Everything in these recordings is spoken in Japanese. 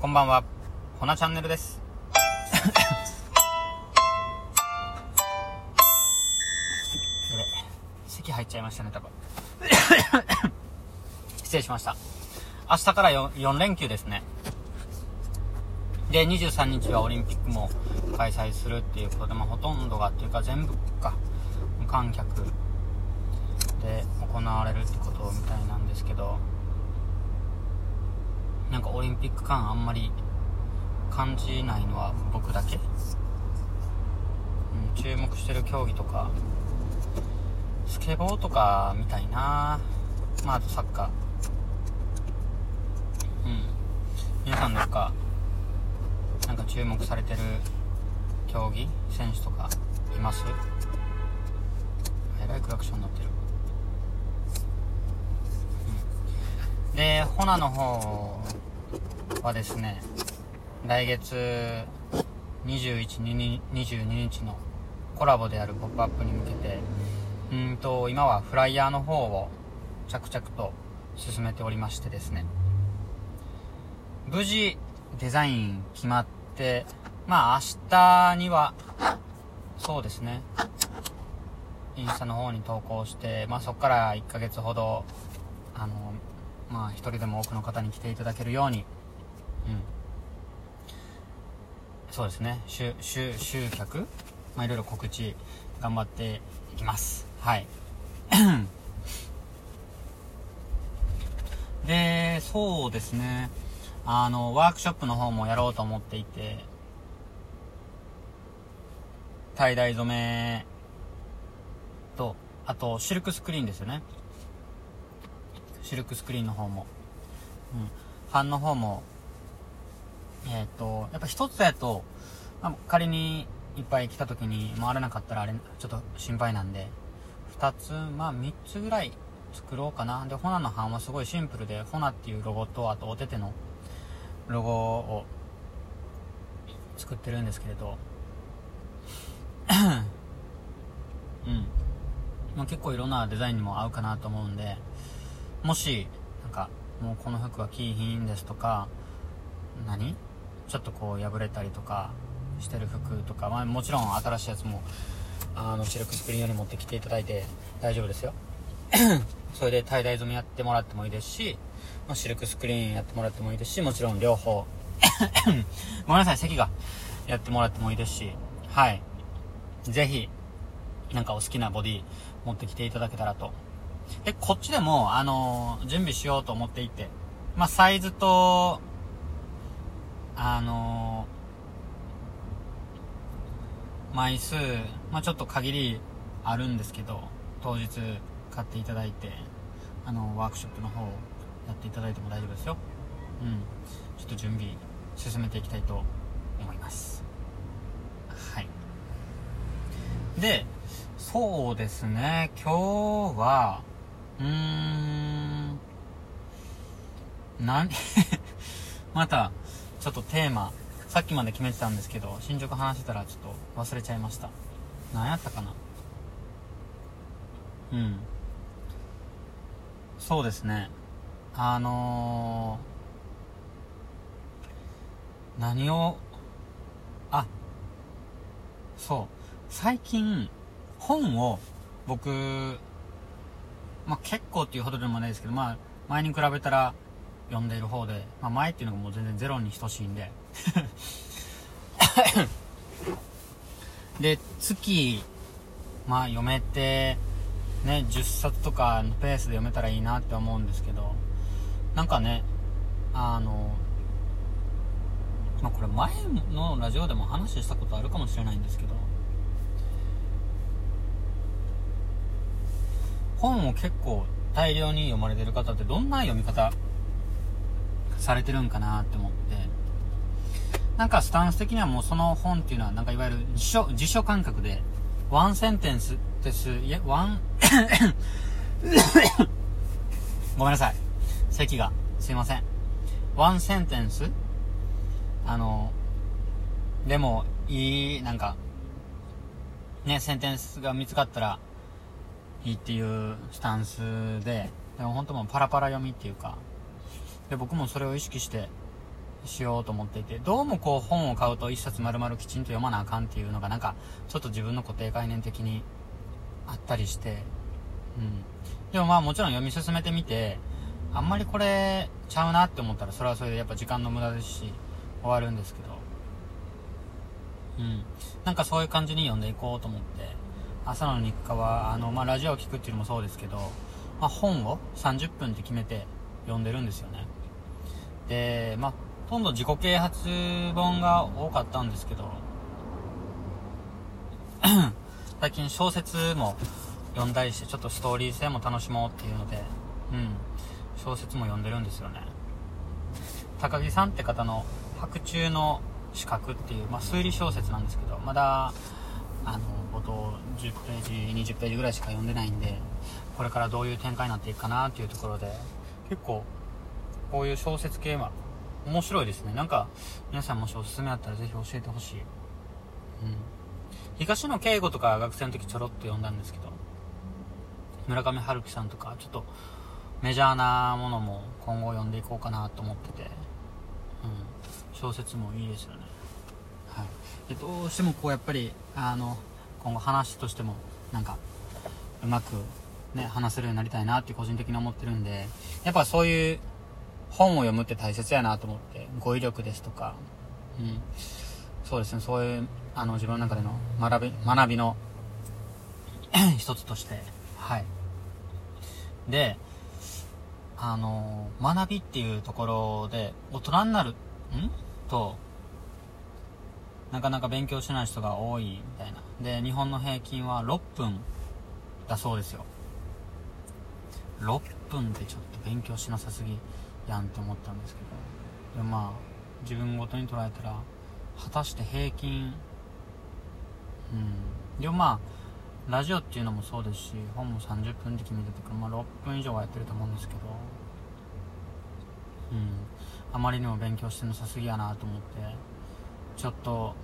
こんばんは、ほなチャンネルです。やべ、咳入っちゃいましたね、多分。失礼しました。明日から 4, 4連休ですね。で、23日はオリンピックも開催するっていうことで、まあ、ほとんどがっていうか全部か、無観客で行われるってことみたいなんですけど、なんかオリンピック感あんまり感じないのは僕だけ、うん、注目してる競技とかスケボーとかみたいな。まああとサッカー。うん。皆さんなんかなんか注目されてる競技選手とかいます？えらいクラクションになってる。で、ホナの方はですね、来月21、22 22日のコラボであるポップアップに向けて、うんと、今はフライヤーの方を着々と進めておりましてですね、無事デザイン決まって、まあ明日には、そうですね、インスタの方に投稿して、まあそこから1ヶ月ほど、あの、まあ一人でも多くの方に来ていただけるように、うん。そうですね、集、集、集客？まあいろいろ告知頑張っていきます。はい。で、そうですね、あの、ワークショップの方もやろうと思っていて、tie ダイ染めと、あとシルクスクリーンですよね。シルクスクリーンの方も。うん。ファンの方も、えっ、と、やっぱ一つやと、まあ、仮にいっぱい来た時に回れなかったらあれ、ちょっと心配なんで、二つ、まあ三つぐらい作ろうかな。で、ホナの版はすごいシンプルで、ホナっていうロゴと、あとお手手のロゴを作ってるんですけれど、うん。まあ、結構いろんなデザインにも合うかなと思うんで、もし、なんか、もうこの服は着いひんですとか、何？ちょっとこう破れたりとかしてる服とか、まあもちろん新しいやつも、あの、シルクスクリーンより持ってきていただいて大丈夫ですよ。それで tie ダイ染めやってもらってもいいですし、まあ、シルクスクリーンやってもらってもいいですし、もちろん両方、ごめんなさい、席がやってもらってもいいですし、はい。ぜひ、なんかお好きなボディ持ってきていただけたらとで、こっちでも、あのー準備しようと思っていて、まあ、サイズと、あのー枚数、まあ、ちょっと限りあるんですけど、当日買っていただいて、あのワークショップの方やっていただいても大丈夫ですよ。うん。ちょっと準備進めていきたいと思います。はい。で、そうですね、今日は、うーん、何 また、ちょっとテーマ、さっきまで決めてたんですけど、進捗話してたらちょっと忘れちゃいました。何やったかなうん。そうですね。あのー、何を、あ、そう。最近、本を僕、まあ、結構っていうほどでもないですけど、まあ、前に比べたら読んでいる方で、まあ、前っていうのがもう全然ゼロに等しいんで。で、月、まあ、読めて、ね、10冊とかのペースで読めたらいいなって思うんですけど、なんかね、あの、まあ、これ前のラジオでも話したことあるかもしれないんですけど、本を結構大量に読まれてる方ってどんな読み方されてるんかなって思って。なんかスタンス的にはもうその本っていうのはなんかいわゆる辞書辞書感覚でワンセンテンスですいやワン ごめんなさい。咳がすいません。ワンセンテンス？あのでもいいなんかねセンテンスが見つかったらいいっていうスタンスで、でも本当もうパラパラ読みっていうか、で、僕もそれを意識してしようと思っていて、どうもこう本を買うと一冊丸々きちんと読まなあかんっていうのがなんか、ちょっと自分の固定概念的にあったりして、うん。でもまあもちろん読み進めてみて、あんまりこれちゃうなって思ったらそれはそれでやっぱ時間の無駄ですし、終わるんですけど、うん。なんかそういう感じに読んでいこうと思って、朝の日課は、あの、まあラジオを聴くっていうのもそうですけど、まあ本を30分って決めて読んでるんですよね。で、まあ、ほとんど自己啓発本が多かったんですけど、最近小説も読んだりして、ちょっとストーリー性も楽しもうっていうので、うん、小説も読んでるんですよね。高木さんって方の白昼の資格っていう、まあ、推理小説なんですけど、まだ、あの、冒頭10ページ、20ページぐらいしか読んでないんで、これからどういう展開になっていくかなっていうところで、結構こういう小説系は面白いですね。なんか、皆さんもしおすすめあったらぜひ教えてほしい。うん。東野圭吾とか学生の時ちょろっと読んだんですけど、村上春樹さんとか、ちょっとメジャーなものも今後読んでいこうかなと思ってて、うん。小説もいいですよね。はい。どうしてもこうやっぱり、あの、今後話としても、なんか、うまくね、話せるようになりたいなって個人的に思ってるんで、やっぱそういう本を読むって大切やなと思って、語彙力ですとか、うん、そうですね、そういう、あの、自分の中での学び、学びの 一つとして、はい。で、あの、学びっていうところで、大人になる、ん？と、なかなか勉強しない人が多いみたいな。で、日本の平均は6分だそうですよ。6分でちょっと勉強しなさすぎやんって思ったんですけど。でもまあ自分ごとに捉えたら果たして平均うん。でもまあラジオっていうのもそうですし本も30分で決めててまあ、6分以上はやってると思うんですけど。うん。あまりにも勉強してなさすぎやなと思って。ちょっと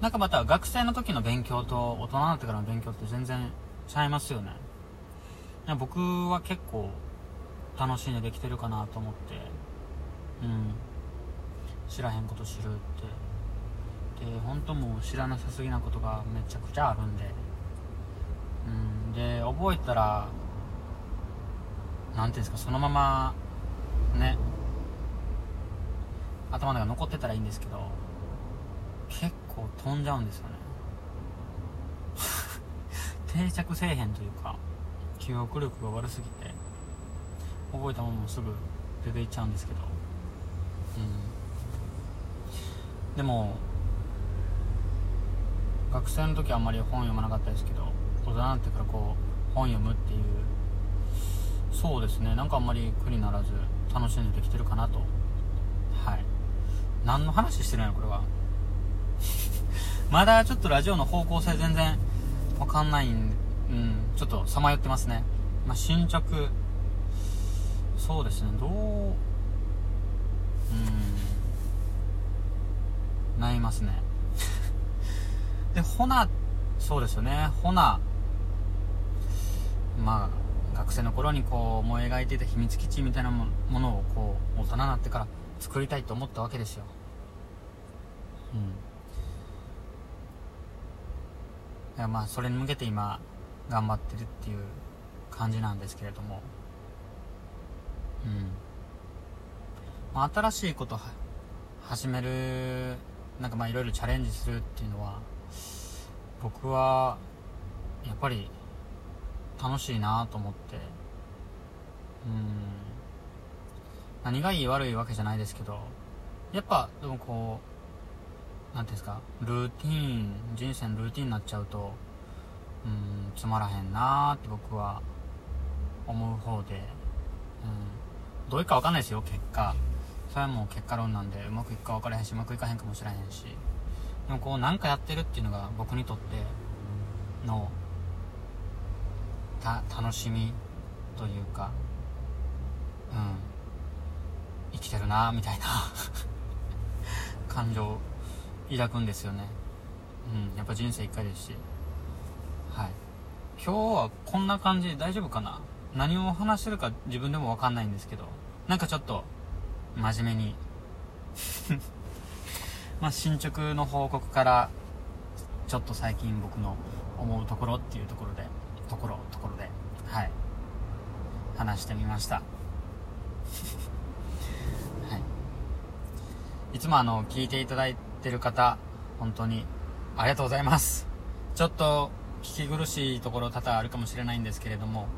なんかまた学生の時の勉強と大人になってからの勉強って全然ちゃいますよね。僕は結構楽しんでできてるかなと思って。うん。知らへんこと知るって。で本当もう知らなさすぎなことがめちゃくちゃあるんで。うん。で覚えたら何ていうんですかそのままね頭の中残ってたらいいんですけど結構飛んじゃうんですよね。定着せえへんというか記憶力が悪すぎて覚えたものもすぐ出ていっちゃうんですけど。うん。でも学生の時はあんまり本読まなかったですけど大人になってからこう本読むっていうそうですね。なんかあんまり苦にならず楽しんでできてるかなと。はい。何の話してるんやこれは まだちょっとラジオの方向性全然わかんないんうん、ちょっとさまよってますね。まあ、進捗、そうですね、どう、うん、悩みますね。で、ほな、そうですよね、ほな、まあ、学生の頃にこう思い描いていた秘密基地みたいなものをこう大人になってから作りたいと思ったわけですよ。うん。いやまあそれに向けて今頑張ってるっていう感じなんですけれどもうん、まあ、新しいこと始めるなんかまあいろいろチャレンジするっていうのは僕はやっぱり楽しいなと思ってうん何がいい悪いわけじゃないですけどやっぱでもこう何ていうんですかルーティーン人生のルーティンになっちゃうとうんつまらへんなーって僕は思う方で、うん、どういくか分かんないですよ結果。それはもう結果論なんでうまくいくか分からへんしうまくいかへんかもしれへんし。でもこう何かやってるっていうのが僕にとってのた楽しみというかうん。生きてるなみたいな。感情を抱くんですよね。うんやっぱ人生一回ですし。はい。今日はこんな感じで大丈夫かな？何を話してるか自分でもわかんないんですけど。なんかちょっと真面目に。まあ進捗の報告からちょっと最近僕の思うところっていうところでところところで。はい。話してみましたはいつもあの聞いていただいてる方本当にありがとうございます。ちょっと聞き苦しいところ多々あるかもしれないんですけれども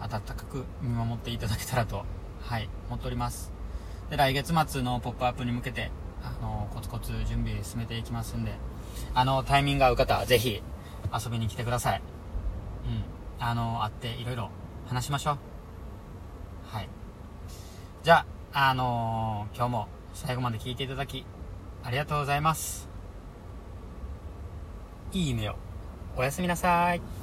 温かく見守っていただけたらとはい思っております。で来月末の「ポップアップに向けてあのコツコツ準備進めていきますんであのタイミング合う方はぜひ遊びに来てください。うんあの会っていろいろ話しましょう。はい。じゃああのー、今日も最後まで聞いていただきありがとうございます。いい夢を。おやすみなさい。